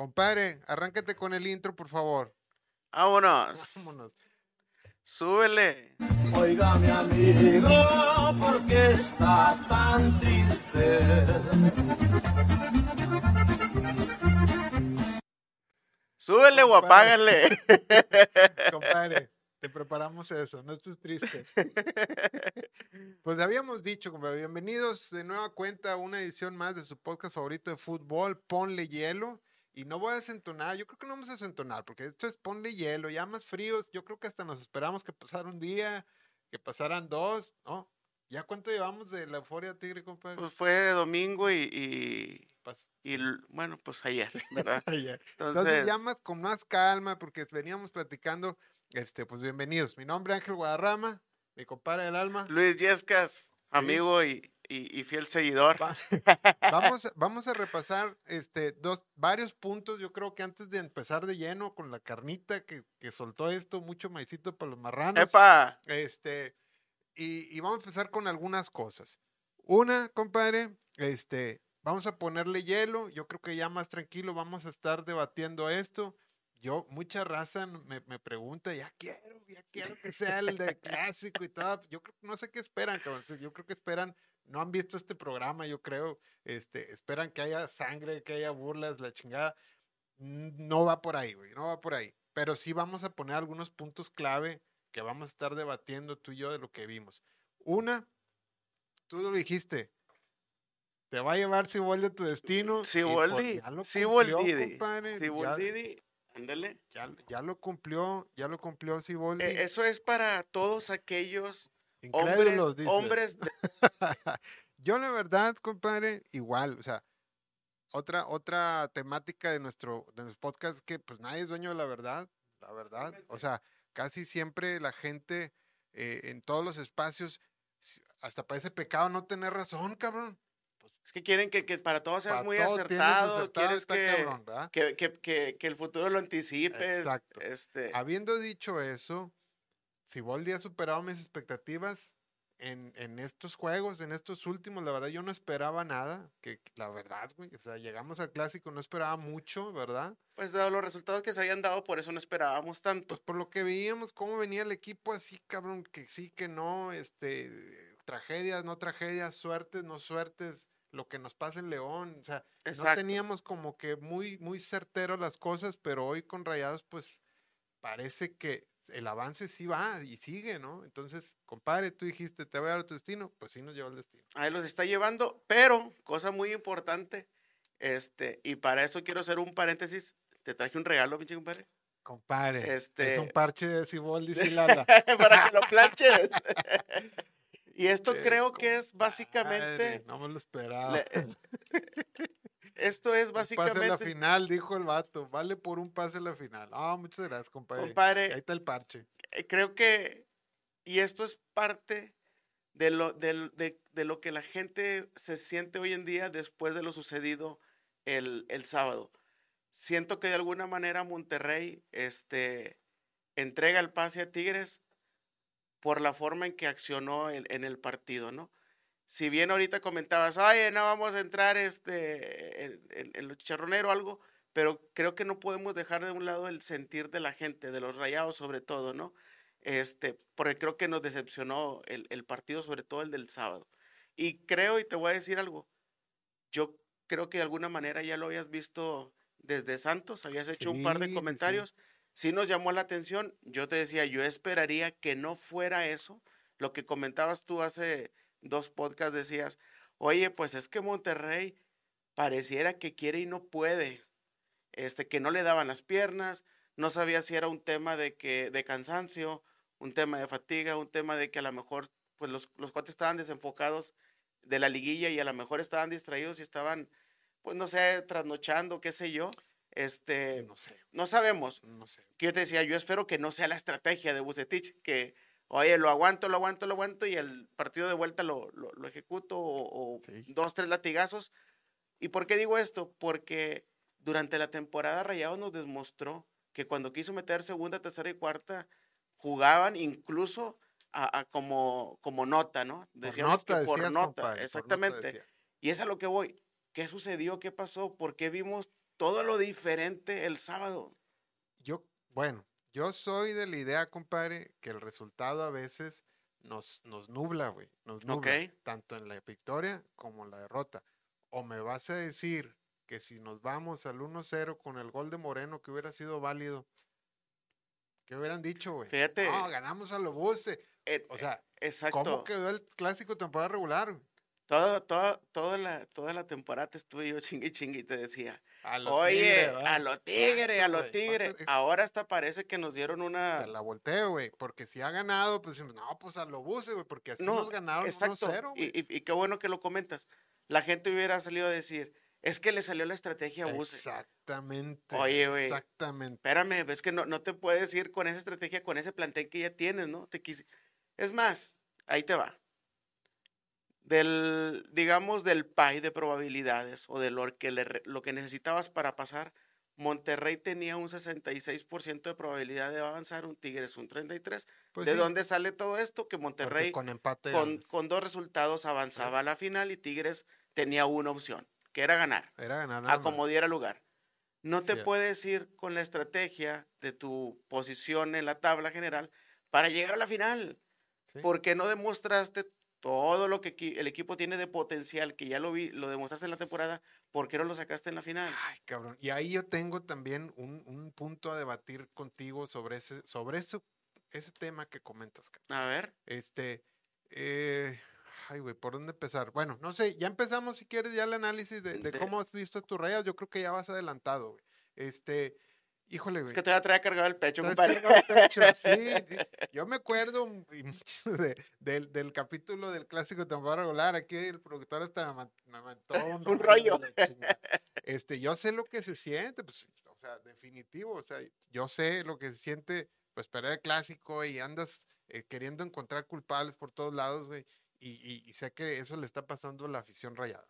Compadre, arráncate con el intro, por favor. Vámonos. Vámonos. Súbele. Oiga mi amigo, ¿por qué está tan triste? Súbele o apágale. Compadre, te preparamos eso, no estés triste. Pues habíamos dicho, compadre, bienvenidos de nueva cuenta a una edición más de su podcast favorito de fútbol, Ponle Hielo. Y no voy a desentonar, yo creo que no vamos a desentonar, porque esto es Ponle Hielo, ya más fríos, yo creo que hasta nos esperamos que pasara un día, que pasaran dos, ¿no? ¿Ya cuánto llevamos de la euforia tigre, compadre? Pues fue domingo y, y, bueno, pues ayer, ¿verdad? Ya. Entonces, Entonces, ya más con más calma, porque veníamos platicando, este, pues bienvenidos. Mi nombre es Ángel Guadarrama, mi compadre del alma. Luis Yescas, amigo y, y- y fiel seguidor. Va- Vamos, a- vamos a repasar este, dos, varios puntos. Yo creo que antes de empezar de lleno con la carnita que, que soltó esto, mucho maicito para los marranos. ¡Epa! Este, y, y vamos a empezar con algunas cosas. Una, compadre, este, vamos a ponerle hielo. Yo creo que ya más tranquilo vamos a estar debatiendo esto. Yo, mucha raza me, me pregunta, ya quiero, ya quiero que sea el de clásico y todo. Yo creo, no sé qué esperan, cabrón. Yo creo que esperan, no han visto este programa, yo creo, este, esperan que haya sangre, que haya burlas, la chingada. No va por ahí, güey, no va por ahí. Pero sí vamos a poner algunos puntos clave que vamos a estar debatiendo tú y yo de lo que vimos. Una, tú lo dijiste, te va a llevar Siboldi a tu destino. pues, Siboldi, Siboldi, Siboldi, ándale. Ya, ya lo cumplió, ya lo cumplió Siboldi. Eh, Eso es para todos aquellos Incrédulos, hombres, dice. hombres de- Yo la verdad, compadre, igual, o sea, otra, otra temática de nuestro, de nuestro podcast es que pues nadie es dueño de la verdad, la verdad. O sea, casi siempre la gente eh, en todos los espacios, hasta parece pecado no tener razón, cabrón. Es que quieren que, que para todos seas Para muy todo acertado, acertado, quieres que, cabrón, ¿verdad? que, que, que, que el futuro lo anticipes. Exacto. Este, Habiendo dicho eso, Siboldi ha superado mis expectativas en, en estos juegos, en estos últimos. La verdad, yo no esperaba nada. Que la verdad, güey. O sea, llegamos al clásico, no esperaba mucho, ¿verdad? pues dado los resultados que se habían dado, por eso no esperábamos tanto. Pues por lo que veíamos, cómo venía el equipo así, cabrón, que sí, que no, este, tragedias, no tragedias, suertes, no suertes, lo que nos pasa en León. O sea, no teníamos como que muy, muy certero las cosas, pero hoy con Rayados, pues parece que el avance sí va y sigue, ¿no? Entonces, compadre, tú dijiste, te voy a dar tu destino, pues sí nos lleva al destino. Ahí los está llevando, pero, cosa muy importante, este, y para eso quiero hacer un paréntesis. Te traje un regalo, pinche compadre. Compadre, es un Este- parche de Ciboldi y Lala. para que lo planches. y esto creo que es básicamente. No me lo esperaba. le- esto es Un Pase a la básicamente. final, dijo el vato. Vale por un pase a la final. Ah, muchas gracias, compadre. Compadre, Ahí está el parche. eh, creo que, y esto es parte de lo, de, de lo que la gente se siente hoy en día después de lo sucedido el, el sábado. Siento que de alguna manera Monterrey este, entrega el pase a Tigres por la forma en que accionó en, en el partido, ¿no? Si bien ahorita comentabas, oye, no vamos a entrar este, en, en- en lo chicharronero o algo, pero creo que no podemos dejar de un lado el sentir de la gente, de los rayados sobre todo, ¿no? Este, porque creo que nos decepcionó el, el partido, sobre todo el del sábado. Y creo, y te voy a decir algo, yo creo que de alguna manera ya lo habías visto desde Santos, habías hecho un par de sí, sí. comentarios, sí nos llamó la atención, yo te decía, yo esperaría que no fuera eso, lo que comentabas tú hace dos podcasts, decías, oye, pues es que Monterrey pareciera que quiere y no puede, este, que no le daban las piernas, no sabía si era un tema de que de cansancio, un tema de fatiga, un tema de que a lo mejor pues los, los cuates estaban desenfocados de la liguilla y a lo mejor estaban distraídos y estaban pues no sé, trasnochando, qué sé yo. Este, No sé, no sabemos. no sé. Que yo te decía, yo espero que no sea la estrategia de Bucetich, que oye, lo aguanto, lo aguanto, lo aguanto y el partido de vuelta lo, lo, lo ejecuto o, o Sí. dos, tres latigazos. ¿Y por qué digo esto? Porque durante la temporada Rayados nos demostró que cuando quiso meter segunda, tercera y cuarta, jugaban incluso a, a como, como nota, ¿no? Por Decíamos que nota, por decías, nota, compadre, por nota exactamente. Y es a lo que voy. ¿Qué sucedió? ¿Qué pasó? ¿Por qué vimos todo lo diferente el sábado. Yo, bueno, yo soy de la idea, compadre, que el resultado a veces nos, nos nubla, güey. Nos nubla. Tanto en la victoria como en la derrota. O me vas a decir que si nos vamos al 1-0 con el gol de Moreno, que hubiera sido válido, ¿qué hubieran dicho, güey? Fíjate. No, ganamos a Lobuse. Eh, O sea, Exacto. ¿cómo quedó el clásico temporada regular? Todo, todo, toda, la, toda la temporada te estuve yo chingue chingue y te decía, A los oye, a los tigres, a los tigres. ser- Ahora hasta parece que nos dieron una... Te la volteo, güey. Porque si ha ganado, pues decimos, no, pues a Lobuse, güey. Porque así No, nos ganaron Exacto. 1-0, güey. y, y- y qué bueno que lo comentas. La gente hubiera salido a decir, es que le salió la estrategia a Buse. Exactamente. Oye, güey. Exactamente. Espérame, es que no, no te puedes ir con esa estrategia, con ese plantel que ya tienes, ¿no? Te quise... Es más, ahí te va. Del, digamos, del pie de probabilidades o de lo que, le lo que necesitabas para pasar, Monterrey tenía un 66% de probabilidad de avanzar, un Tigres un 33%. Pues ¿De sí, dónde sale todo esto? Que porque Monterrey con empate con, ganas. con dos resultados avanzaba a la final y Tigres tenía una opción, que era ganar, Era ganar a como más. diera lugar. No te es. puedes ir con la estrategia de tu posición en la tabla general para llegar a la final, Sí. porque no demostraste todo lo que el equipo tiene de potencial, que ya lo vi, lo demostraste en la temporada, ¿por qué no lo sacaste en la final? Ay, cabrón. Y ahí yo tengo también un, un punto a debatir contigo sobre ese, sobre eso, ese tema que comentas, cabrón. A ver, Este, eh, ay, güey, ¿por dónde empezar? Bueno, no sé, ya empezamos si quieres ya el análisis de, de De- cómo has visto tus rayas. Yo creo que ya vas adelantado, güey. Este, híjole, es güey. que todavía trae cargado el pecho, compadre. cargado el pecho, sí. Yo me acuerdo de- del, del capítulo del clásico temporada regular. Aquí el productor hasta me, mandó un, Un rollo. de. Este, yo sé lo que se siente, pues, o sea, definitivo. O sea, yo sé lo que se siente, pues, perder el clásico y andas eh, queriendo encontrar culpables por todos lados, güey. Y, y- y sé que eso le está pasando a la afición rayada.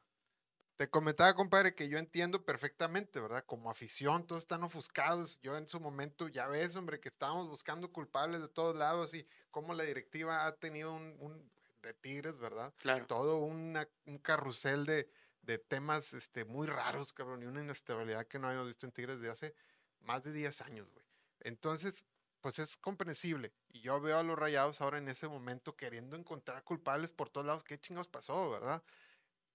Te comentaba, compadre, que yo entiendo perfectamente, ¿verdad? Como afición, todos están ofuscados. Yo en su momento, ya ves, hombre, que estábamos buscando culpables de todos lados y cómo la directiva ha tenido un, un- de Tigres, ¿verdad? Claro. Todo una- un carrusel de, de temas este, muy raros, cabrón, y una inestabilidad que no habíamos visto en Tigres de hace más de 10 años, güey. Entonces, pues es comprensible. Y yo veo a los rayados ahora en ese momento queriendo encontrar culpables por todos lados. ¿Qué chingados pasó, verdad?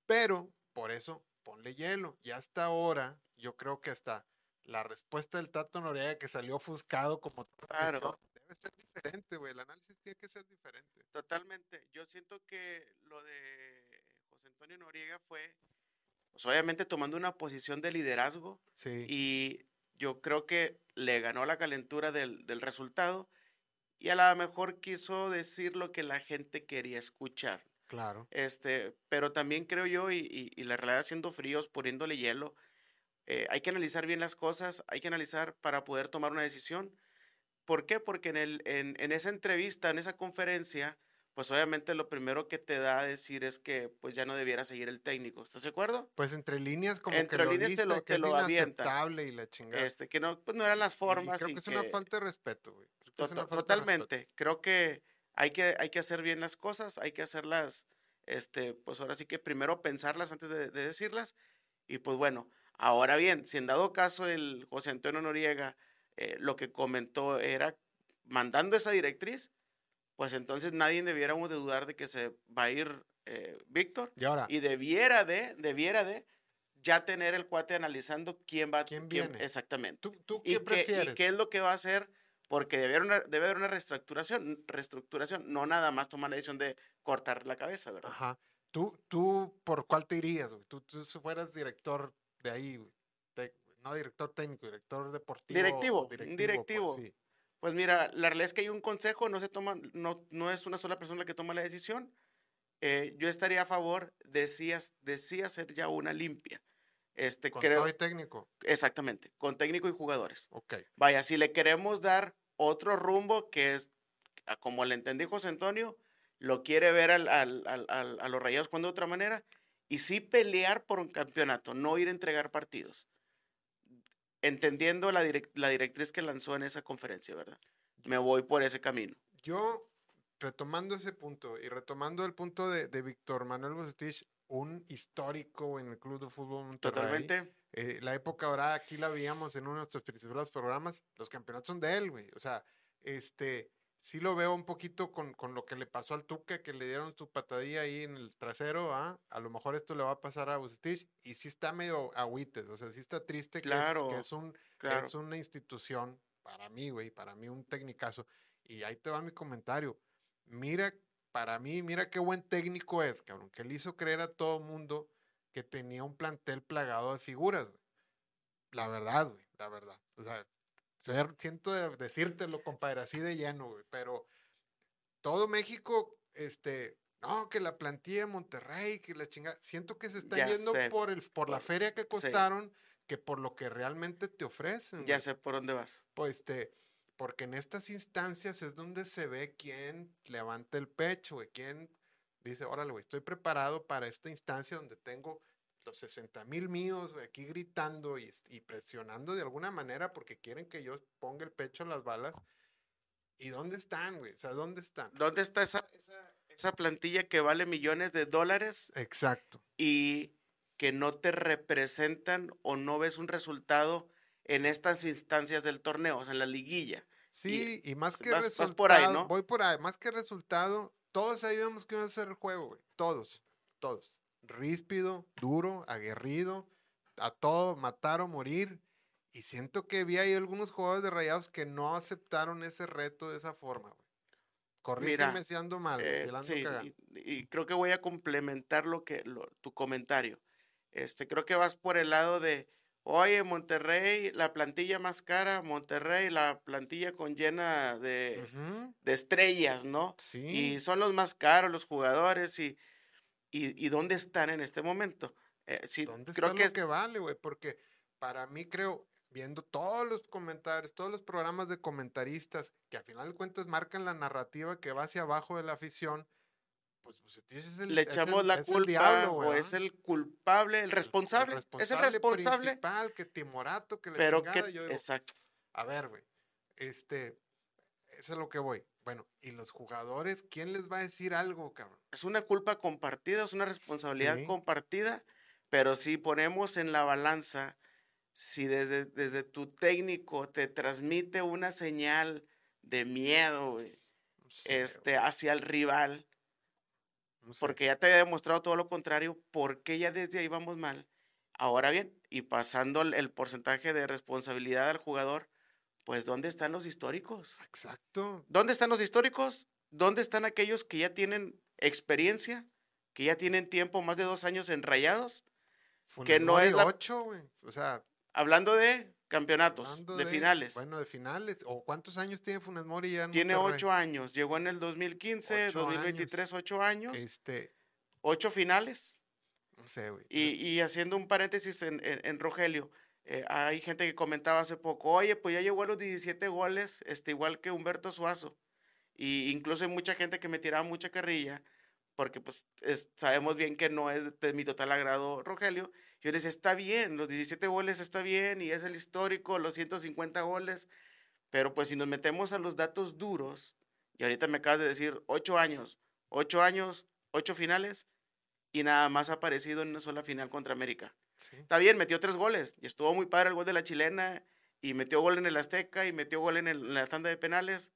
Pero, por eso, ponle hielo. Y hasta ahora, yo creo que hasta la respuesta del Tato Noriega que salió ofuscado como Claro. debe ser diferente, güey. El análisis tiene que ser diferente. Totalmente. Yo siento que lo de José Antonio Noriega fue, pues obviamente tomando una posición de liderazgo Sí. y yo creo que le ganó la calentura del, del resultado y a lo mejor quiso decir lo que la gente quería escuchar. Claro. Este, pero también creo yo, y, y- y la realidad siendo fríos, poniéndole hielo, eh, hay que analizar bien las cosas, hay que analizar para poder tomar una decisión. ¿Por qué? Porque en, el, en, en esa entrevista, en esa conferencia, pues obviamente lo primero que te da a decir es que pues ya no debiera seguir el técnico. ¿Estás de acuerdo? Pues entre líneas como Entre que lo líneas te dice, lo- que te es lo avienta. inaceptable y la chingada. Este, que no, pues no eran las Y formas. creo y que es una que- falta de respeto, güey. Creo que Tota- una falta de respeto. Totalmente. Creo que hay, que hay que hacer bien las cosas, hay que hacerlas, este, pues ahora sí que primero pensarlas antes de, de decirlas. Y pues bueno, ahora bien, si en dado caso el José Antonio Noriega eh, lo que comentó era mandando esa directriz, pues entonces nadie debiéramos de dudar de que se va a ir eh, Víctor Y ahora, y debiera de, debiera de ya tener el cuate analizando quién va, ¿Quién viene? exactamente ¿tú, tú y qué qué, y prefieres? qué es lo que va a hacer, porque debe haber una, debe haber una reestructuración, reestructuración, no nada más tomar la decisión de cortar la cabeza, ¿verdad? Ajá. ¿Tú, ¿Tú por cuál te irías, güey? Tú, tú si fueras director de ahí, güey. No director técnico, director deportivo. Directivo, pues, directivo. sí. Pues mira, la realidad es que hay un consejo, no se toma, no, no es una sola persona la que toma la decisión. Eh, yo estaría a favor de sí, de sí hacer ya una limpia. Este, Con creo, todo y técnico. exactamente, con técnico y jugadores. Ok. Vaya, si le queremos dar otro rumbo, que es, como le entendí José Antonio, lo quiere ver al- al- al- al- a los rayados jugando de otra manera, y sí pelear por un campeonato, no ir a entregar partidos. Entendiendo la, direc- la directriz que lanzó en esa conferencia, ¿verdad? Me voy por ese camino. Yo, retomando ese punto y retomando el punto de, de Víctor Manuel Bucetich, un histórico en el Club de Fútbol Monterrey. Totalmente. eh, la época ahora aquí la veíamos en uno de nuestros principales programas, los campeonatos son de él, güey. O sea, este, sí lo veo un poquito con, con lo que le pasó al Tuca, que le dieron su patadilla ahí en el trasero, ¿ah? A lo mejor esto le va a pasar a Bucetich, y sí está medio agüites, o sea, sí está triste que, es, Claro, que es, un, Claro. es una institución, para mí, güey, para mí un tecnicazo. Y ahí te va mi comentario. Mira, para mí, mira qué buen técnico es, cabrón, que le hizo creer a todo mundo que tenía un plantel plagado de figuras, güey. La verdad, güey, la verdad. O sea, ser- siento de decírtelo, compadre, así de lleno, güey, pero todo México, este, no, que la plantilla de Monterrey, que la chingada, siento que se están Ya yendo sé, por el, por la feria que sí. costaron que por lo que realmente te ofrecen. Ya güey. sé por dónde vas. Pues este, porque en estas instancias es donde se ve quién levanta el pecho, güey, quién dice, órale, güey, estoy preparado para esta instancia donde tengo los 60 mil míos, güey, aquí gritando y, es- y presionando de alguna manera porque quieren que yo ponga el pecho a las balas. ¿Y dónde están, güey? O sea, ¿dónde están? ¿Dónde está esa, esa, esa plantilla que vale millones de dólares Exacto. y que no te representan o no ves un resultado en estas instancias del torneo, o sea, en la liguilla? Sí, y, más que vas- vas resultado, por ahí, ¿no? voy por ahí, más que resultado, todos sabíamos que iba a ser el juego, güey, todos, todos, ríspido, duro, aguerrido, a todo, matar o morir, y siento que vi ahí algunos jugadores de Rayados que no aceptaron ese reto de esa forma, güey. Corrígeme si ando mal, güey, Eh, si sí, y, y creo que voy a complementar lo que lo- tu comentario. Este, creo que vas por el lado de, oye, Monterrey, la plantilla más cara, Monterrey, la plantilla con llena de, estrellas, ¿no? Sí. Y son los más caros los jugadores y, y, y dónde están en este momento. Eh, sí, ¿Dónde creo está que, lo que vale, güey? Porque para mí creo, viendo todos los comentarios, todos los programas de comentaristas, que a final de cuentas marcan la narrativa que va hacia abajo de la afición, pues Bucetich es el le echamos el- la culpa diablo, o es el culpable, el El- responsable, es el responsable, principal, que Timorato, que la pero que, chingada, yo digo, exacto. a ver, güey, este, eso es a lo que voy. Bueno, y los jugadores, ¿quién les va a decir algo, cabrón? es una culpa compartida, es una responsabilidad Sí. compartida, pero si ponemos en la balanza, si desde, desde tu técnico te transmite una señal de miedo, güey, este, hacia el rival, no sé. porque ya te había demostrado todo lo contrario, ¿por qué ya desde ahí vamos mal? Ahora bien, y pasando el, porcentaje de responsabilidad al jugador, pues ¿dónde están los históricos? Exacto. ¿Dónde están los históricos? ¿Dónde están aquellos que ya tienen experiencia, que ya tienen tiempo, más de dos años en rayados? que no es la- ocho, güey. O sea, Hablando de campeonatos, hablando de, finales. Bueno, de finales. ¿O cuántos años tiene Funes Mori ya en Tiene Monterrey? ocho años, llegó en el 2015, Ocho 2023, ocho años, Este, ocho finales. no sé, güey. Y, y haciendo un paréntesis en, en- en Rogelio, eh, hay gente que comentaba hace poco, oye, pues ya llegó a los 17 goles, este, igual que Humberto Suazo. Y incluso hay mucha gente que me tiraba mucha carrilla, porque pues es- sabemos bien que no es de mi total agrado Rogelio. Yo les decía, está bien, los 17 goles está bien, y es el histórico, los 150 goles, pero pues si nos metemos a los datos duros, y ahorita me acabas de decir, ocho años, ocho años, ocho finales, y nada más ha aparecido en una sola final contra América. Sí. Está bien, metió tres goles, y estuvo muy padre el gol de la chilena, y metió gol en el Azteca, y metió gol en, el- en la tanda de penales.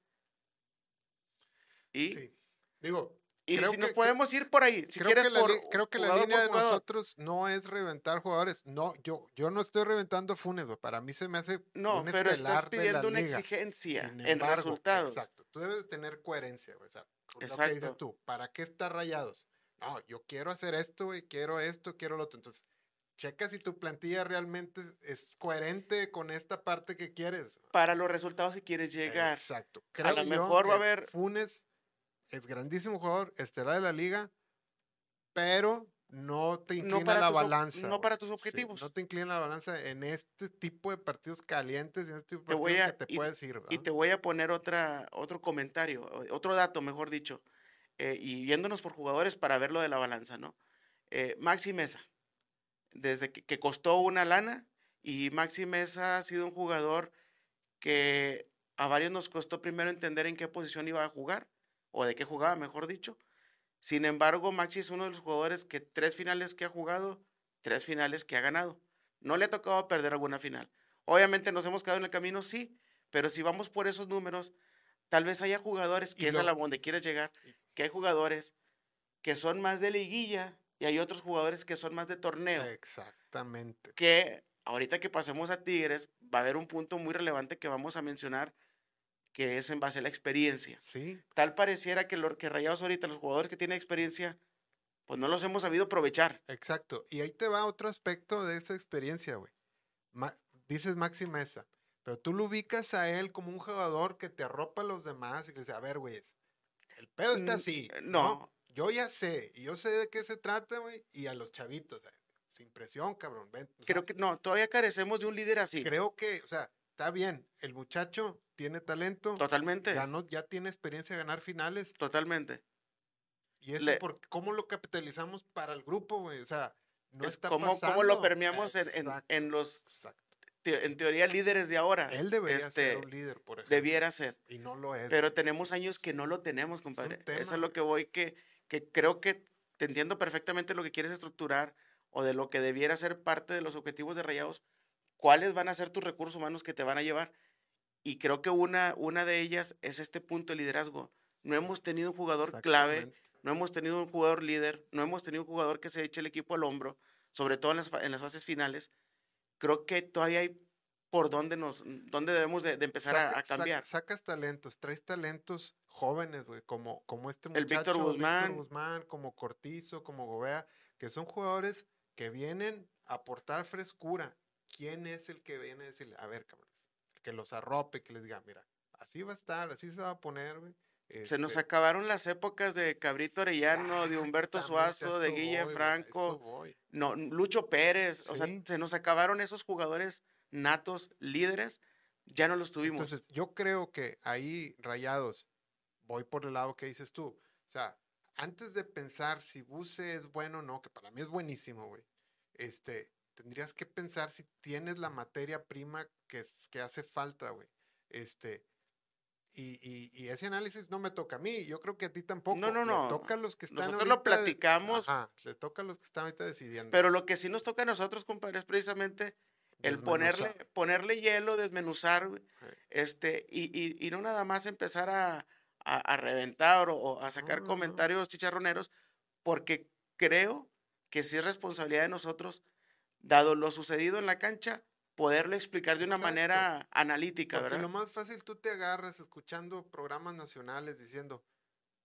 Y, sí. Digo, y creo si nos que- podemos ir por ahí, si creo, quieres que la, por creo que la línea de nosotros no es reventar jugadores. No, yo, yo no estoy reventando a Funes, güey. Para mí se me hace No, un pero estás pidiendo una liga. exigencia Sin en embargo, resultados. Exacto. Tú debes de tener coherencia, güey. O sea, con lo que dices Exacto. tú. ¿Para qué estar rayados? No, yo quiero hacer esto, güey. Quiero esto, quiero lo otro. Entonces, checa si tu plantilla realmente es, coherente con esta parte que quieres. Para los resultados si quieres llegar. Exacto. A lo mejor va a que haber- Funes es grandísimo jugador, estelar de la liga, pero no te inclina para la tus balanza. no para tus Sí, objetivos. no te inclina la balanza en este tipo de partidos calientes, en este tipo de partidos a- que te y- puedes ir. Y te voy a poner otra, otro comentario, otro dato, mejor dicho, eh, y viéndonos por jugadores para ver lo de la balanza, ¿no? Eh, Maxi Mesa, desde que, que costó una lana, y Maxi Mesa ha sido un jugador que a varios nos costó primero entender en qué posición iba a jugar, o de qué jugaba, mejor dicho. Sin embargo, Maxi es uno de los jugadores que tres finales que ha jugado, tres finales que ha ganado. No le ha tocado perder alguna final. Obviamente nos hemos quedado en el camino, sí, pero si vamos por esos números, tal vez haya jugadores, Y que es lo- a la donde quieres llegar, que hay jugadores que son más de liguilla y hay otros jugadores que son más de torneo. Exactamente. Que ahorita que pasemos a Tigres, va a haber un punto muy relevante que vamos a mencionar, que es en base a la experiencia. Sí, Tal pareciera que, lo, que Rayados ahorita, los jugadores que tienen experiencia, pues no los hemos sabido aprovechar. exacto. Y ahí te va otro aspecto de esa experiencia, güey. Ma- dices Maxi Mesa, pero tú lo ubicas a él como un jugador que te arropa a los demás y le dice, a ver, güey, el pedo está Mm, así. eh, ¿no? no. Yo ya sé, y yo sé de qué se trata, güey, y a los chavitos, eh, sin presión, cabrón. ven, sea, Creo que no, todavía carecemos de un líder así. creo que, o sea, está bien, el muchacho tiene talento, Totalmente. ganó, ya tiene experiencia de ganar finales, Totalmente. y eso, Le- por, ¿cómo lo capitalizamos para el grupo, güey? O sea, no Es está como, pasando. como lo permeamos en, en- en los, te- en teoría, líderes de ahora. Él debería este, ser un líder, por ejemplo. Debiera ser. Y no lo es. Pero güey. tenemos años que no lo tenemos, compadre. Eso tema, es lo que voy, que, que creo que te entiendo perfectamente lo que quieres estructurar o de lo que debiera ser parte de los objetivos de Rayados. ¿Cuáles van a ser tus recursos humanos que te van a llevar? Y creo que una, una de ellas es este punto de liderazgo. No hemos tenido un jugador clave, no hemos tenido un jugador líder, no hemos tenido un jugador que se eche el equipo al hombro, sobre todo en las, en las fases finales. Creo que todavía hay por dónde, nos, dónde debemos de, de empezar a- Saca- a, saca- cambiar. sacas talentos, traes talentos jóvenes, güey, como, como este muchacho. El Víctor Guzmán. Guzmán, como Cortizo, como Gobea, que son jugadores que vienen a aportar frescura. ¿Quién es el que viene a decirle, a ver, cabrones, que los arrope, que les diga, mira, así va a estar, así se va a poner, güey. Se nos este, acabaron las épocas de Cabrito Arellano, de Humberto Suazo, de Guille voy, Franco, no, Lucho Pérez. O sea, se nos acabaron esos jugadores natos, líderes, ya no los tuvimos. Entonces, yo creo que ahí, rayados, voy por el lado que dices tú. O sea, antes de pensar si Buse es bueno o no, que para mí es buenísimo, güey, este, tendrías que pensar si tienes la materia prima que, es- que hace falta, güey. Este, y, y, y ese análisis no me toca a mí, yo creo que a ti tampoco. no, no. toca a los que están Nosotros lo de- platicamos. Ajá, les toca a los que están ahorita decidiendo. Pero lo que sí nos toca a nosotros, compadre, es precisamente el ponerle, ponerle hielo, desmenuzar, güey, Sí. este, y, y- y no nada más empezar a, a- a reventar o, o a sacar no, no. comentarios chicharroneros, porque creo que sí es responsabilidad de nosotros, dado lo sucedido en la cancha, poderlo explicar de una Exacto. manera analítica, Porque ¿verdad? lo más fácil tú te agarras escuchando programas nacionales diciendo,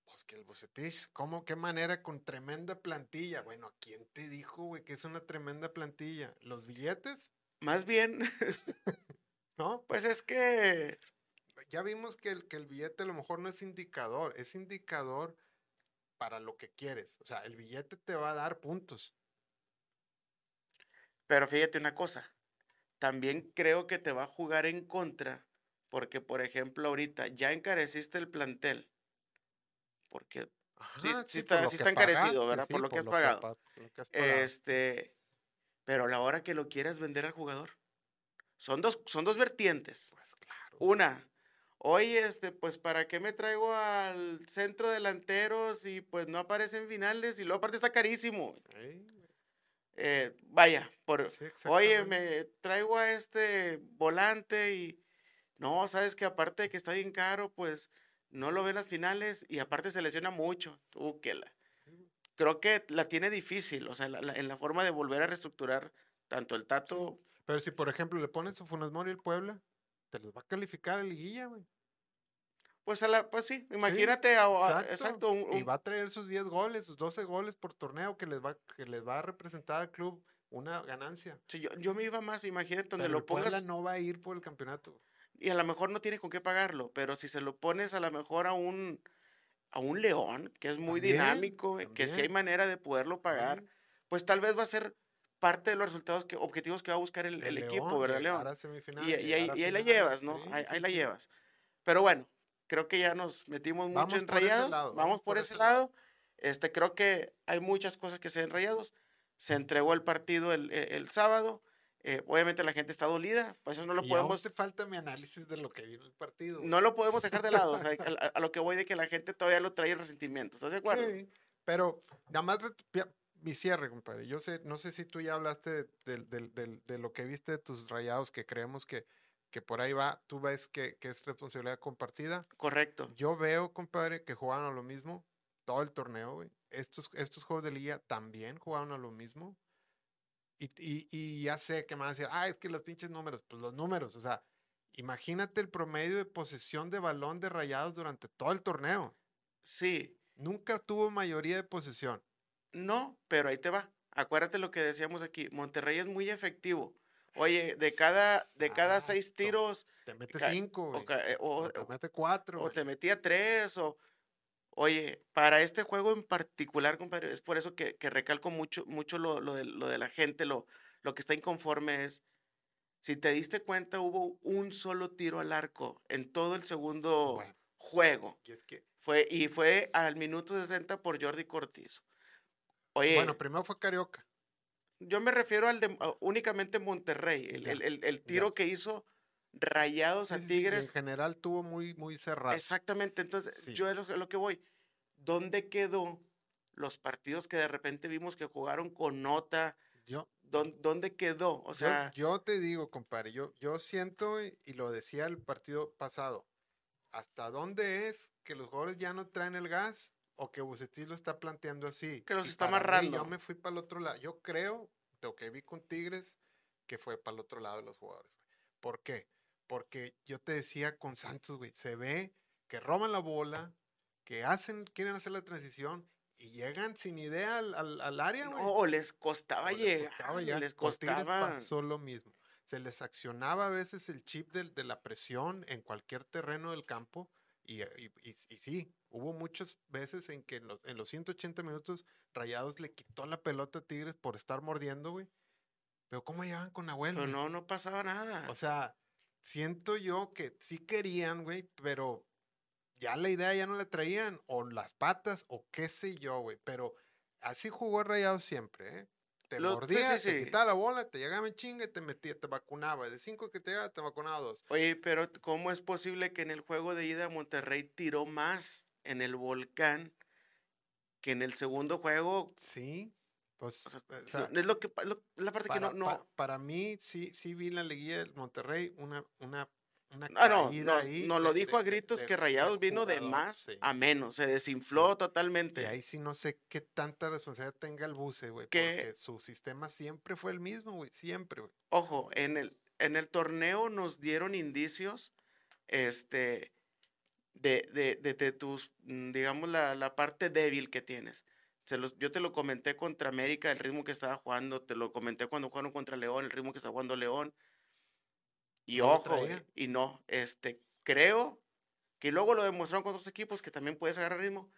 pues que el Bucetich, ¿cómo, qué manera con tremenda plantilla? Bueno, ¿quién te dijo, güey, que es una tremenda plantilla? ¿Los billetes? Más bien, ¿No? pues es que Ya vimos que el, que el billete a lo mejor no es indicador, es indicador para lo que quieres. O sea, el billete te va a dar puntos. Pero fíjate una cosa, también creo que te va a jugar en contra, porque por ejemplo ahorita ya encareciste el plantel, porque Sí, Ajá, sí está- sí está encarecido, ¿verdad? Por lo que has pa- pagado. este, pero a la hora que lo quieras vender al jugador, son dos, son dos vertientes. Pues claro. Una, oye, este, pues ¿para qué me traigo al centro delantero si pues no aparece en finales y luego aparte está carísimo? Eh, vaya, por, sí, Oye, me traigo a este volante y no, sabes que aparte de que está bien caro, pues no lo ve en las finales y aparte se lesiona mucho. Que la. Creo que la tiene difícil, o sea, la- la- en la forma de volver a reestructurar tanto el Tato. Pero si, por ejemplo, le pones a Funes Mori el Puebla, te los va a calificar a liguilla, güey. Pues, a la, pues sí, imagínate, a- a- Exacto. exacto, un- Y un- va a traer sus 10 goles, sus 12 goles por torneo que les va, que les va a representar al club una ganancia. sí, yo, yo me iba más, imagínate, donde Pero lo el Puebla pongas no va a ir por el campeonato. y a lo mejor no tiene con qué pagarlo, pero si se lo pones a lo mejor a un, a un León, que es muy También, dinámico, eh, que si hay también. manera de poderlo pagar, pues tal vez va a ser parte de los resultados que, objetivos que va a buscar el, el equipo, León, ¿verdad, llegar León? semifinal, Y, y ahí, y ahí la llevas, ¿no? sí, ahí sí, ahí la sí. llevas. Pero bueno, creo que ya nos metimos mucho Vamos en por ese rayados. lado, vamos por ese lado. Este, creo que hay muchas cosas que se ven rayados. Se entregó el partido el, el- el sábado. eh, obviamente la gente está dolida, pues eso no lo y aún podemos te falta mi análisis de lo que vino el partido. güey. no lo podemos dejar de lado. o sea, a, a- lo que voy de que la gente todavía lo trae el resentimiento. ¿Estás de acuerdo? Sí, pero nada más mi cierre, compadre. Yo sé, no sé si tú ya hablaste de, del- del- de lo que viste de tus rayados, que creemos que, que por ahí va. Tú ves que, que es responsabilidad compartida. Correcto. Yo veo, compadre, que jugaron a lo mismo todo el torneo, güey. Estos, estos juegos de liga también jugaron a lo mismo. Y, y, y ya sé que me van a decir, ah, es que los pinches números, pues los números, o sea, imagínate el promedio de posesión de balón de rayados durante todo el torneo. Sí, Nunca tuvo mayoría de posesión. no, pero ahí te va. Acuérdate lo que decíamos aquí. Monterrey es muy efectivo. Oye, de cada, de cada seis Exacto. tiros, Te mete ca- cinco, o, eh, o- O te mete cuatro. o güey. te metía tres, o... Oye, para este juego en particular, compadre, es por eso que, que recalco mucho, mucho lo, lo de, lo de la gente, lo, lo que está inconforme es, si te diste cuenta, hubo un solo tiro al arco en todo el segundo Bueno. juego. Y es que, Fue, y fue al minuto 60 por Jordi Cortizo. Oye, bueno, primero fue Carioca. Yo me refiero al de a- únicamente Monterrey, el, el- el- el tiro que hizo Rayados a Sí, Tigres. en general tuvo muy, muy cerrado. Exactamente, entonces Sí. yo a lo, que voy, ¿dónde quedó los partidos que de repente vimos que jugaron con nota? Yo, ¿Dón- ¿Dónde quedó? O yo- sea, yo, te digo, compadre, yo, yo siento, y y lo decía el partido pasado, ¿hasta dónde es que los jugadores ya no traen el gas o que Bucetich lo está planteando así? Que los Y está para mí, amarrando. yo me fui para el otro lado. Yo creo, de lo que vi con Tigres, que fue para el otro lado de los jugadores. güey. ¿Por qué? Porque yo te decía con Santos, güey, se ve que roban la bola, que hacen, quieren hacer la transición y llegan sin idea al, al- al área, güey. no, o les costaba O les llegar, costaba llegar. les Con costaba. pasó lo mismo. Se les accionaba a veces el chip del- de, la presión en cualquier terreno del campo. Y, y- y- y sí, hubo muchas veces en que en los, en los 180 minutos Rayados le quitó la pelota a Tigres por estar mordiendo, güey. Pero ¿cómo llegaban con Nahuel? Pero güey? no, no pasaba nada. O sea, siento yo que sí querían, güey, pero ya la idea ya no la traían, o las patas, o qué sé yo, güey. Pero así jugó Rayados siempre, ¿eh? Te Lo- sí, mordía, sí, te sí. quitaba la bola, te llegaba en chinga y te metía, te vacunaba. De cinco que te llegaba, te vacunaba dos. Oye, pero ¿cómo es posible que en el juego de ida Monterrey tiró más en el volcán que en el segundo juego? Sí, pues, O sea, o no- sea, es lo que lo- la parte que no, pa- no, para mí sí, sí vi en la liguilla del Monterrey una, una, una Ah, no, nos, ahí nos lo de- dijo a de- gritos de- que Rayados vino de más sí. a menos, se desinfló Y totalmente. ahí sí no sé qué tanta responsabilidad tenga el buce, güey. Que- Porque su sistema siempre fue el mismo, güey. Siempre, güey. Ojo, en el, en el torneo nos dieron indicios, este, de, de, de, de tus, mm, digamos, la, la parte débil que tienes. Se los, yo te lo comenté contra América, el ritmo que estaba jugando, te lo comenté cuando jugaron contra León, el ritmo que está jugando León. Y No ojo, traía. y no, este, creo que luego lo demostraron con otros equipos que también puedes agarrar ritmo.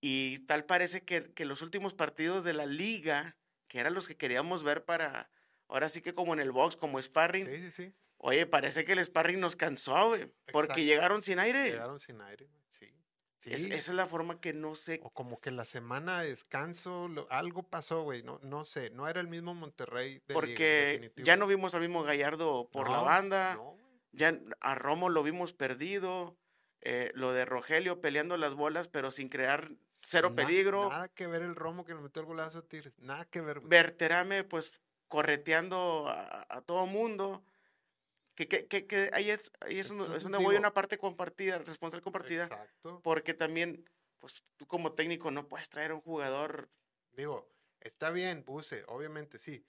Y tal parece que, que los últimos partidos de la liga, que eran los que queríamos ver para, ahora sí que como en el box, como sparring, Sí, sí, sí. Oye, parece que el sparring nos cansó, güey, porque Exacto. llegaron sin aire. Llegaron sin aire, güey. Sí. Sí. Es- esa es la forma que no sé. O como que la semana de descanso, lo- algo pasó, güey. No, no sé. No era el mismo Monterrey de Porque ya no vimos al mismo Gallardo por la banda, no, ya a Romo lo vimos perdido, eh, lo de Rogelio peleando las bolas, pero sin crear cero Na- peligro. Nada que ver el Romo que le metió el golazo a Tigres. Nada que ver, güey. Berterame, pues, correteando a, a todo mundo. Que, que, que, que ahí es, ahí es, donde- es donde voy a una parte compartida, responsable compartida, Exacto. porque también, pues, tú como técnico no puedes traer a un jugador Digo, está bien, Buse, obviamente sí.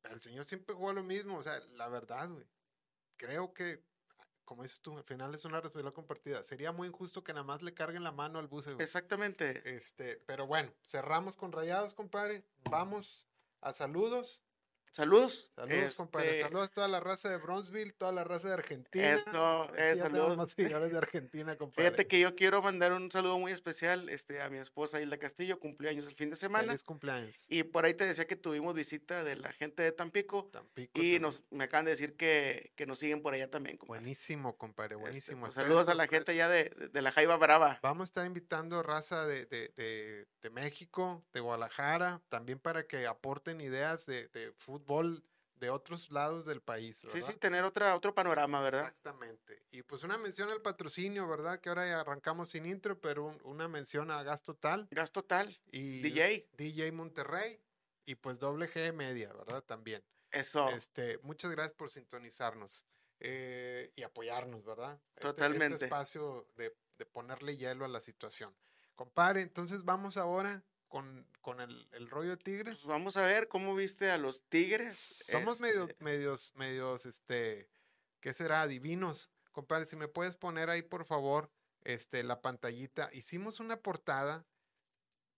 Pero el señor siempre jugó lo mismo. O sea, la verdad, güey. Creo que, como dices tú, al final es una responsabilidad compartida. Sería muy injusto que nada más le carguen la mano al Buse, güey. Exactamente. Este, pero bueno, cerramos con rayados, compadre. Vamos a saludos. Saludos. Saludos, compadre. Este, Saludos a toda la raza de Bronzeville, toda la raza de Argentina. Esto, eh, tenemos saludos. más seguidores de Argentina, compadre. Fíjate que yo quiero mandar un saludo muy especial este, a mi esposa Hilda Castillo, cumpleaños el fin de semana. Feliz cumpleaños. Y por ahí te decía que tuvimos visita de la gente de Tampico. Tampico. Y también. nos, me acaban de decir que, que nos siguen por allá también. compadre. Buenísimo, compadre, Este, buenísimo. pues, Espero saludos a la gente ya de, de- de la Jaiba Brava. Vamos a estar invitando raza de, de, México, de Guadalajara, también para que aporten ideas de, de fútbol de otros lados del país. Sí, ¿verdad? sí, tener otra, otro panorama, ¿verdad? Exactamente. Y pues una mención al patrocinio, ¿verdad? Que ahora ya arrancamos sin intro, pero un- una mención a Gas Total Gas total. y DJ. DJ Monterrey. y pues doble G media, ¿verdad? También. Eso. Este, muchas gracias por sintonizarnos eh, y apoyarnos, ¿verdad? Este- Este, Totalmente. espacio de, de ponerle hielo a la situación. Compadre, entonces vamos ahora con, con el, el rollo de Tigres. Pues vamos a ver cómo viste a los Tigres. Somos medio, Este, medios, medios, este, ¿qué será? Divinos. Compadre, si me puedes poner ahí, por favor, este, la pantallita. Hicimos una portada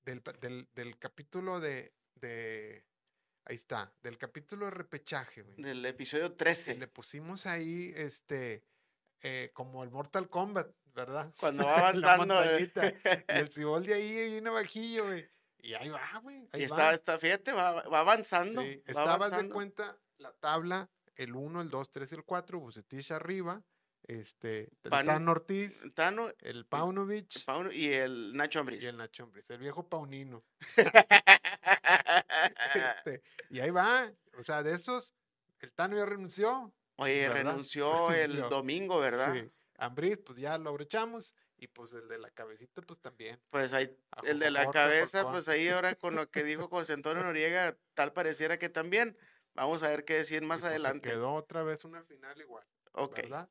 del, del, del capítulo de, de, ahí está, del capítulo de repechaje, güey. Del episodio Y 13. le pusimos ahí, este, eh, como el Mortal Kombat, ¿verdad? Cuando va La avanzando. eh, montañita. Y el Ciboldi ahí viene bajillo, güey. Y ahí va, güey. ahí y va. está, está, fíjate, va, va avanzando. Sí, va estabas de cuenta la tabla, el 1, el 2, 3, el 4, Bucetich arriba, este, el Pan- Tan Ortiz, Tano el Paunovic Pauno y el Nacho Ambriz. y el Nacho Ambriz, el viejo Paunino. Este, y ahí va, o sea, de esos, el Tano ya renunció. Oye, renunció el domingo, ¿verdad? Sí. Ambriz, pues ya lo abrochamos. Y pues el de la cabecita, pues también. Pues ahí, el de la cabeza, pues ahí ahora con lo que dijo José Antonio Noriega, tal pareciera que también. Vamos a ver qué decir más pues, se adelante. quedó otra vez una final igual. ok. ¿verdad?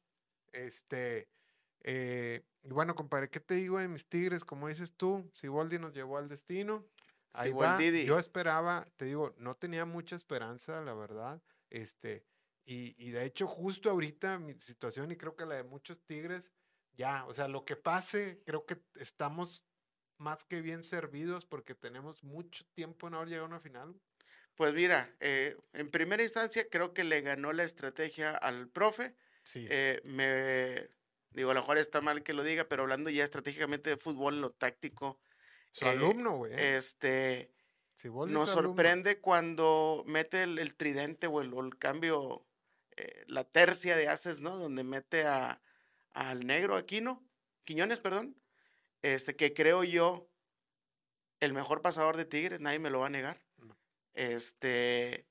Este, eh, y bueno, compadre, ¿qué te digo de mis Tigres? Como dices tú, Siboldi nos llevó al destino. Ahí va. Yo esperaba, te digo, no tenía mucha esperanza, la verdad. Este, y, y de hecho, justo ahorita mi situación, y creo que la de muchos Tigres, ya, o sea, lo que pase, creo que estamos más que bien servidos porque tenemos mucho tiempo en haber llegado a una final. Pues mira, eh, en primera instancia creo que le ganó la estrategia al profe. Sí. Eh, me digo, a lo mejor está mal que lo diga, pero hablando ya estratégicamente de fútbol, lo táctico, Su eh, alumno, güey. ¿eh? este, nos su alumno. sorprende cuando mete el, el tridente o el, el cambio, eh, la tercia de haces, ¿no? Donde mete a, al negro Aquino, Quiñones, perdón, este, que creo yo el mejor pasador de Tigres, nadie me lo va a negar. No. Este,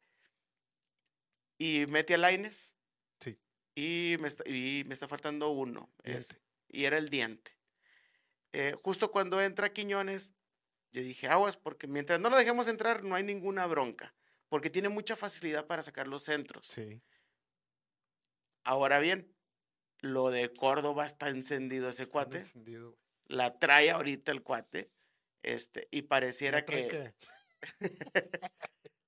y mete a Laines. Sí. Y me está, y me está faltando uno. es- Diente. y era el diente. Eh, justo cuando entra Quiñones, yo dije, aguas, porque mientras no lo dejemos entrar, no hay ninguna bronca, porque tiene mucha facilidad para sacar los centros. Sí. Ahora bien, lo de Córdoba está encendido ese cuate, encendido, güey. la trae ahorita el cuate, este, y pareciera ¿Ya trae que, qué?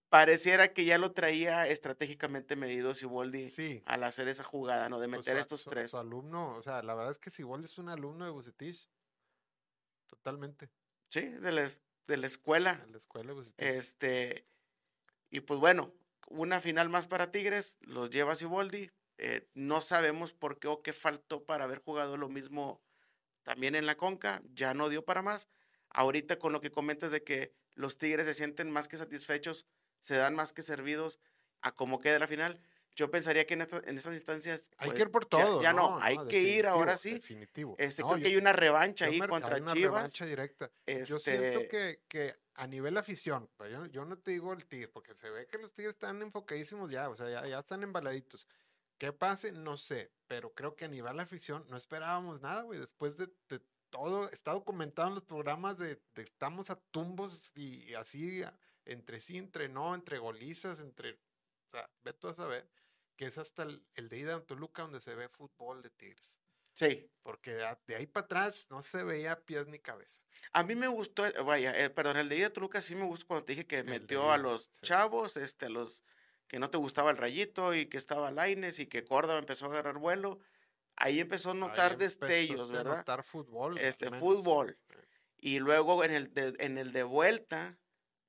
pareciera que ya lo traía estratégicamente medido Siboldi Sí. al hacer esa jugada, ¿no? De pues, meter estos su- tres. Su alumno, o sea, la verdad es que Siboldi es un alumno de Bucetich. Totalmente. Sí, de la, de la escuela. En la escuela de Bucetich. Este, y pues bueno, una final más para Tigres, los lleva Siboldi. Eh, no sabemos por qué o qué faltó para haber jugado lo mismo también en la Conca, ya no dio para más. Ahorita con lo que comentas de que los Tigres se sienten más que satisfechos, se dan más que servidos a cómo quede la final. Yo pensaría que en, esta- en estas instancias hay pues, que ir por todo. Ya, no, hay que ir ahora sí. Definitivo. Este, No, creo yo- que hay una revancha ahí me- hay contra una Chivas. revancha directa. Yo siento Este, que, que a nivel afición, pues, yo, yo no te digo el Tigre, porque se ve que los Tigres están enfocadísimos ya, o sea, ya, ya están embaladitos. ¿Qué pase? No sé, pero creo que a nivel afición no esperábamos nada, güey. Después de, de todo, está documentado en los programas de, de estamos a tumbos y, así, a- entre sí, entre no, entre golizas, entre, o sea, ve tú a saber, que es hasta el, el de ida a Toluca donde se ve fútbol de Tigres. sí, Porque de, de ahí para atrás no se veía pies ni cabeza. A mí me gustó, el- vaya, eh, perdón, el de Ida Toluca sí me gustó cuando te dije que El de metió a los sí. chavos, este, a los que no te gustaba el rayito y que estaba Laines y que Córdoba empezó a agarrar vuelo. Ahí empezó a notar destellos, a ¿verdad? notar fútbol. Este, fútbol. Y luego en el, de, en el de vuelta,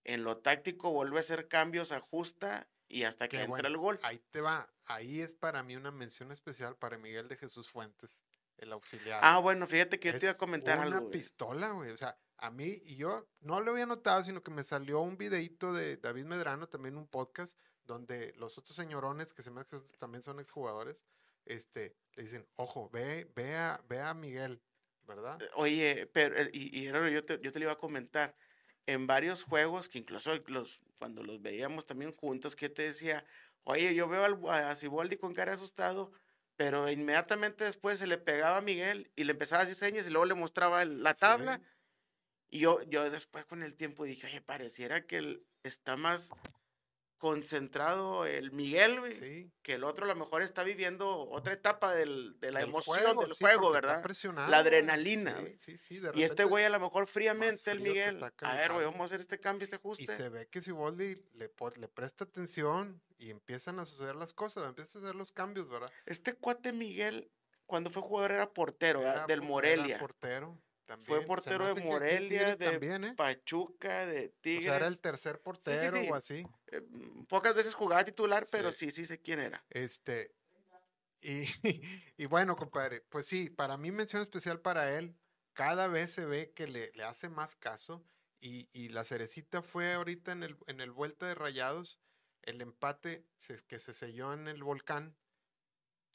en lo táctico, vuelve a hacer cambios, ajusta y hasta que entra bueno, el gol. Ahí te va. Ahí es para mí una mención especial para Miguel de Jesús Fuentes, el auxiliar. Ah, bueno, fíjate que yo te iba a comentar una algo. güey. pistola, güey. O sea, a mí, y yo no lo había notado, sino que me salió un videito de David Medrano, también un podcast, donde los otros señorones, que se me que también son exjugadores, este, le dicen, ojo, ve, ve a, ve a Miguel, ¿verdad? Oye, pero eh, y, y yo te, yo te lo iba a comentar. En varios juegos, que incluso los, cuando los veíamos también juntos, que te decía, oye, yo veo al, a Siboldi con cara asustado, pero inmediatamente después se le pegaba a Miguel y le empezaba a hacer señas y luego le mostraba el- la tabla Sí. Y yo, yo después con el tiempo dije, oye, pareciera que el- está más concentrado el Miguel, güey, Sí. que el otro a lo mejor está viviendo otra etapa del- de la Del emoción juego, del sí, juego, ¿verdad? La adrenalina, Sí, güey. sí, sí, de Y este güey a lo mejor fríamente, el Miguel, a ver, güey, vamos a hacer este cambio, este Y ajuste. se ve que Siboldi le, po- le presta atención y empiezan a suceder las cosas, empiezan a suceder los cambios, ¿verdad? Este cuate Miguel, cuando fue jugador era portero, ¿verdad? Era del po- era Morelia, portero también. Fue portero de Morelia, de también, ¿eh? Pachuca, de O Tigres. sea, era el tercer portero sí. o así. Eh, mm, pocas veces jugaba titular, pero Sí. sí, sé quién era. Este, y, y bueno, compadre, pues sí, para mí mención especial para él, cada vez se ve que le, le hace más caso y, y la cerecita fue ahorita en el, en el vuelta de rayados, el empate se- que se selló en el volcán,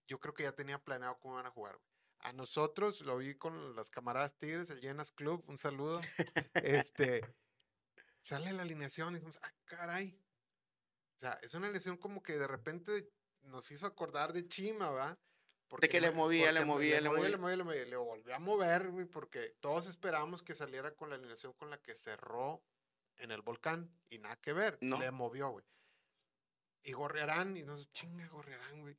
yo creo que ya tenía planeado cómo iban a jugar. güey. A nosotros, lo vi con las camaradas Tigres, el Llenas Club, un saludo. este, sale la alineación y dijimos, ah, caray. O sea, es una alineación como que de repente nos hizo acordar de Chima, ¿va? que le movía, le porque mo- movía, le movía. le movía, le movía, le volvió a mover, güey, porque todos esperábamos que saliera con la alineación con la que cerró en el volcán y nada que ver. No. Le movió, güey. Y Gorriarán, y nos chinga Gorriarán, güey.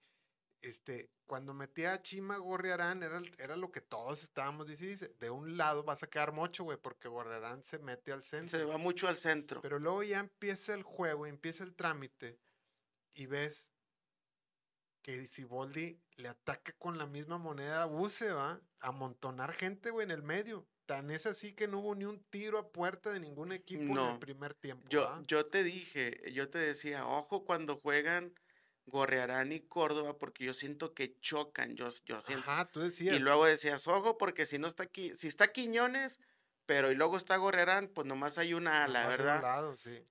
Este, cuando metía a Chima Gorriarán, era, era lo que todos estábamos diciendo. De un lado vas a quedar mocho, güey, porque Gorriarán se mete al centro. Se va mucho al centro. Pero luego ya empieza el juego, empieza el trámite y ves que Siboldi le ataca con la misma moneda a Buse, va a amontonar gente, güey, en el medio. Tan es así que no hubo ni un tiro a puerta de ningún equipo en el primer tiempo. Yo, ¿va? yo te dije, yo te decía, ojo cuando juegan Gorrearán y Córdoba, porque yo siento que chocan, yo, yo siento. Ajá, tú decías. Y luego decías, ojo, porque si no está aquí, si está Quiñones, pero y luego está Gorrearán, pues nomás hay una ala, nomás de un ¿verdad? lado, sí.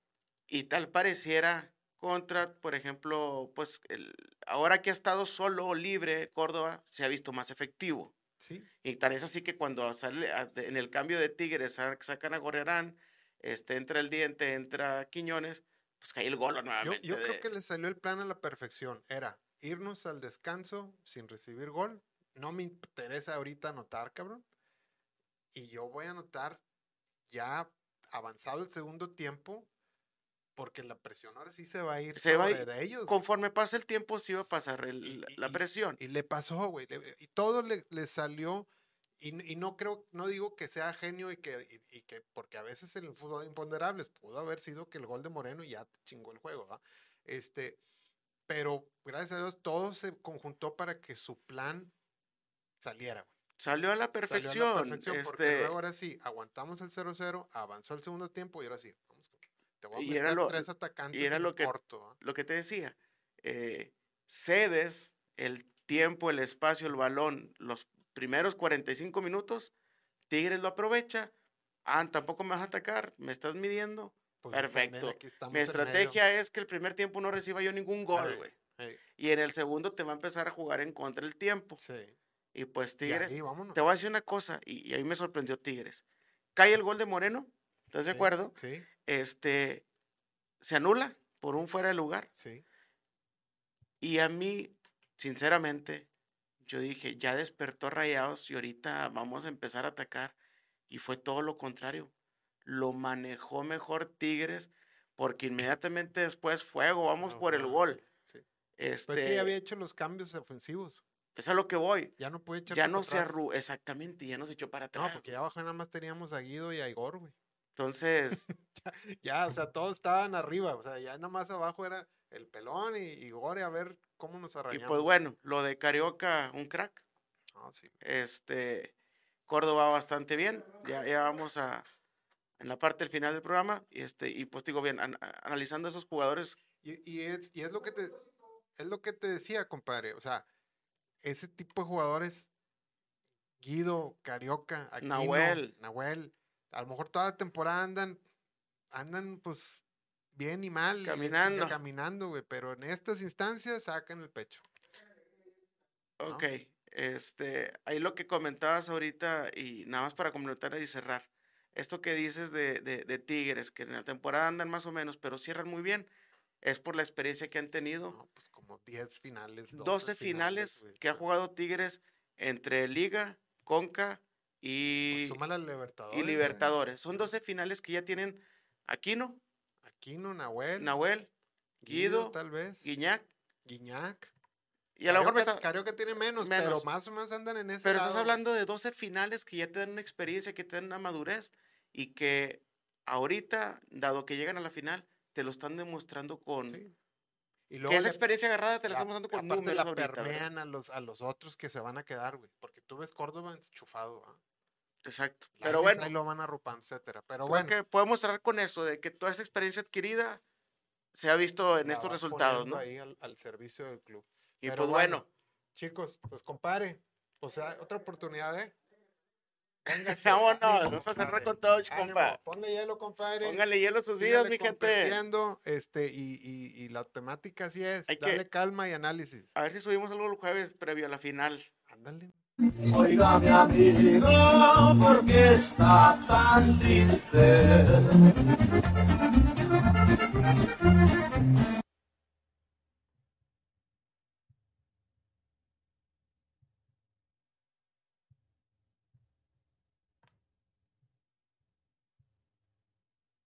Y tal pareciera contra, por ejemplo, pues el, ahora que ha estado solo o libre Córdoba, se ha visto más efectivo. Sí, Y tal es así que cuando sale a- de- en el cambio de Tigres sa- sacan a Gorrearán, este, entra el diente, entra Quiñones, pues cae el gol yo, nuevamente. yo creo de- que le salió el plan a la perfección. Era irnos al descanso sin recibir gol. No me interesa ahorita anotar, cabrón. Y yo voy a anotar ya avanzado el segundo tiempo, porque la presión ahora sí se va a ir Se va a sobre ir de ellos. Conforme pasa el tiempo, sí va a pasar el- Y- la, y- la y- presión. Y le pasó, güey. Y todo le, le salió. Y, y no creo, no digo que sea genio y que, y, y que, porque a veces en el fútbol hay imponderables, pudo haber sido que el gol de Moreno ya te chingó el juego, ¿va? Este, pero gracias a Dios todo se conjuntó para que su plan saliera. Salió a la Salió a la perfección. perfección, porque este, luego ahora sí, aguantamos el 0-0, avanzó el segundo tiempo y ahora sí, vamos, te voy a Y meter era lo- tres atacantes era en lo que- corto, lo que te decía, eh, cedes el tiempo, el espacio, el balón, los primeros 45 minutos, Tigres lo aprovecha. Ah, tampoco me vas a atacar, me estás midiendo. Pues también perfecto. Mi estrategia es que el primer tiempo no reciba yo ningún gol, Ey, güey. ey, Y en el segundo te va a empezar a jugar en contra el tiempo. Sí. Y pues Y Tigres, ahí, te voy a decir una cosa, y, y ahí me sorprendió Tigres. Cae el gol de Moreno, ¿estás de acuerdo? Sí, Este, se anula por un fuera de lugar. sí. Y a mí, sinceramente, yo dije, ya despertó Rayados y ahorita vamos a empezar a atacar. Y fue todo lo contrario. Lo manejó mejor Tigres, porque inmediatamente después, fuego, vamos No, por el gol. sí, sí. Este, Pues es que ya había hecho los cambios ofensivos. Es a lo que voy. Ya no puede echarse Ya no se atrás. arru... Exactamente, ya no se echó para No, atrás. porque ya abajo nada más teníamos a Guido y a Igor, güey. Entonces, Ya, o sea, todos estaban arriba. O sea, ya nada más abajo era el pelón y Igor y a ver cómo nos y arrañamos. pues bueno, lo de Carioca, un crack. No, sí. Este, Córdoba bastante bien. Ya, ya vamos a en la parte del final del programa. Y este, y pues digo bien, an- a- analizando esos jugadores, Y, y es, y es lo que te es lo que te decía, compadre. O sea, ese tipo de jugadores, Guido, Carioca, Aquino, Nahuel. Nahuel, a lo mejor toda la temporada andan, andan pues bien y mal. y Caminando. Caminando, güey. Pero en estas instancias sacan el pecho. ¿no? ok, este, ahí lo que comentabas ahorita y nada más para completar y cerrar. Esto que dices de, de, de Tigres, que en la temporada andan más o menos, pero cierran muy bien, es por la experiencia que han tenido. No, pues como 10 finales. 12, 12 finales que ha jugado Tigres entre Liga, Conca y, Pues súmale al Libertadores. y. Libertadores. Son 12 finales que ya tienen Aquino, Aquino, Nahuel. Nahuel, Guido, tal vez. Guiñac. Guiñac. Y a lo mejor está- Carioca tiene menos, pero menos. más o menos andan en ese Pero estás hablando de 12 finales que ya te dan una experiencia, que te dan una madurez y que ahorita, dado que llegan a la final, te lo están demostrando con... Sí. Y Que luego esa le- experiencia agarrada te la la- están mostrando con números la ahorita, ¿verdad? permean a los, a los otros que se van a quedar, güey. Porque tú ves Córdoba enchufado, ¿ah? Exacto. Pero bueno, Ahí lo van arropando, etcétera. Pero creo bueno. que podemos cerrar con eso, de que toda esa experiencia adquirida se ha visto en la estos resultados, ¿no? ahí al, al servicio del club. Y Pero pues bueno, Chicos, pues compare. O sea, otra oportunidad, ¿eh? Véngase, vámonos, ánimo, vamos a cerrar con todo, compa. Ponle hielo, compadre. Póngale hielo a sus vidas, mi gente. Este, y, y, y la temática así es. Hay que- Dale calma y análisis. A ver si subimos algo el jueves previo a la final. Ándale. Oiga mi amigo, ¿por qué está tan triste?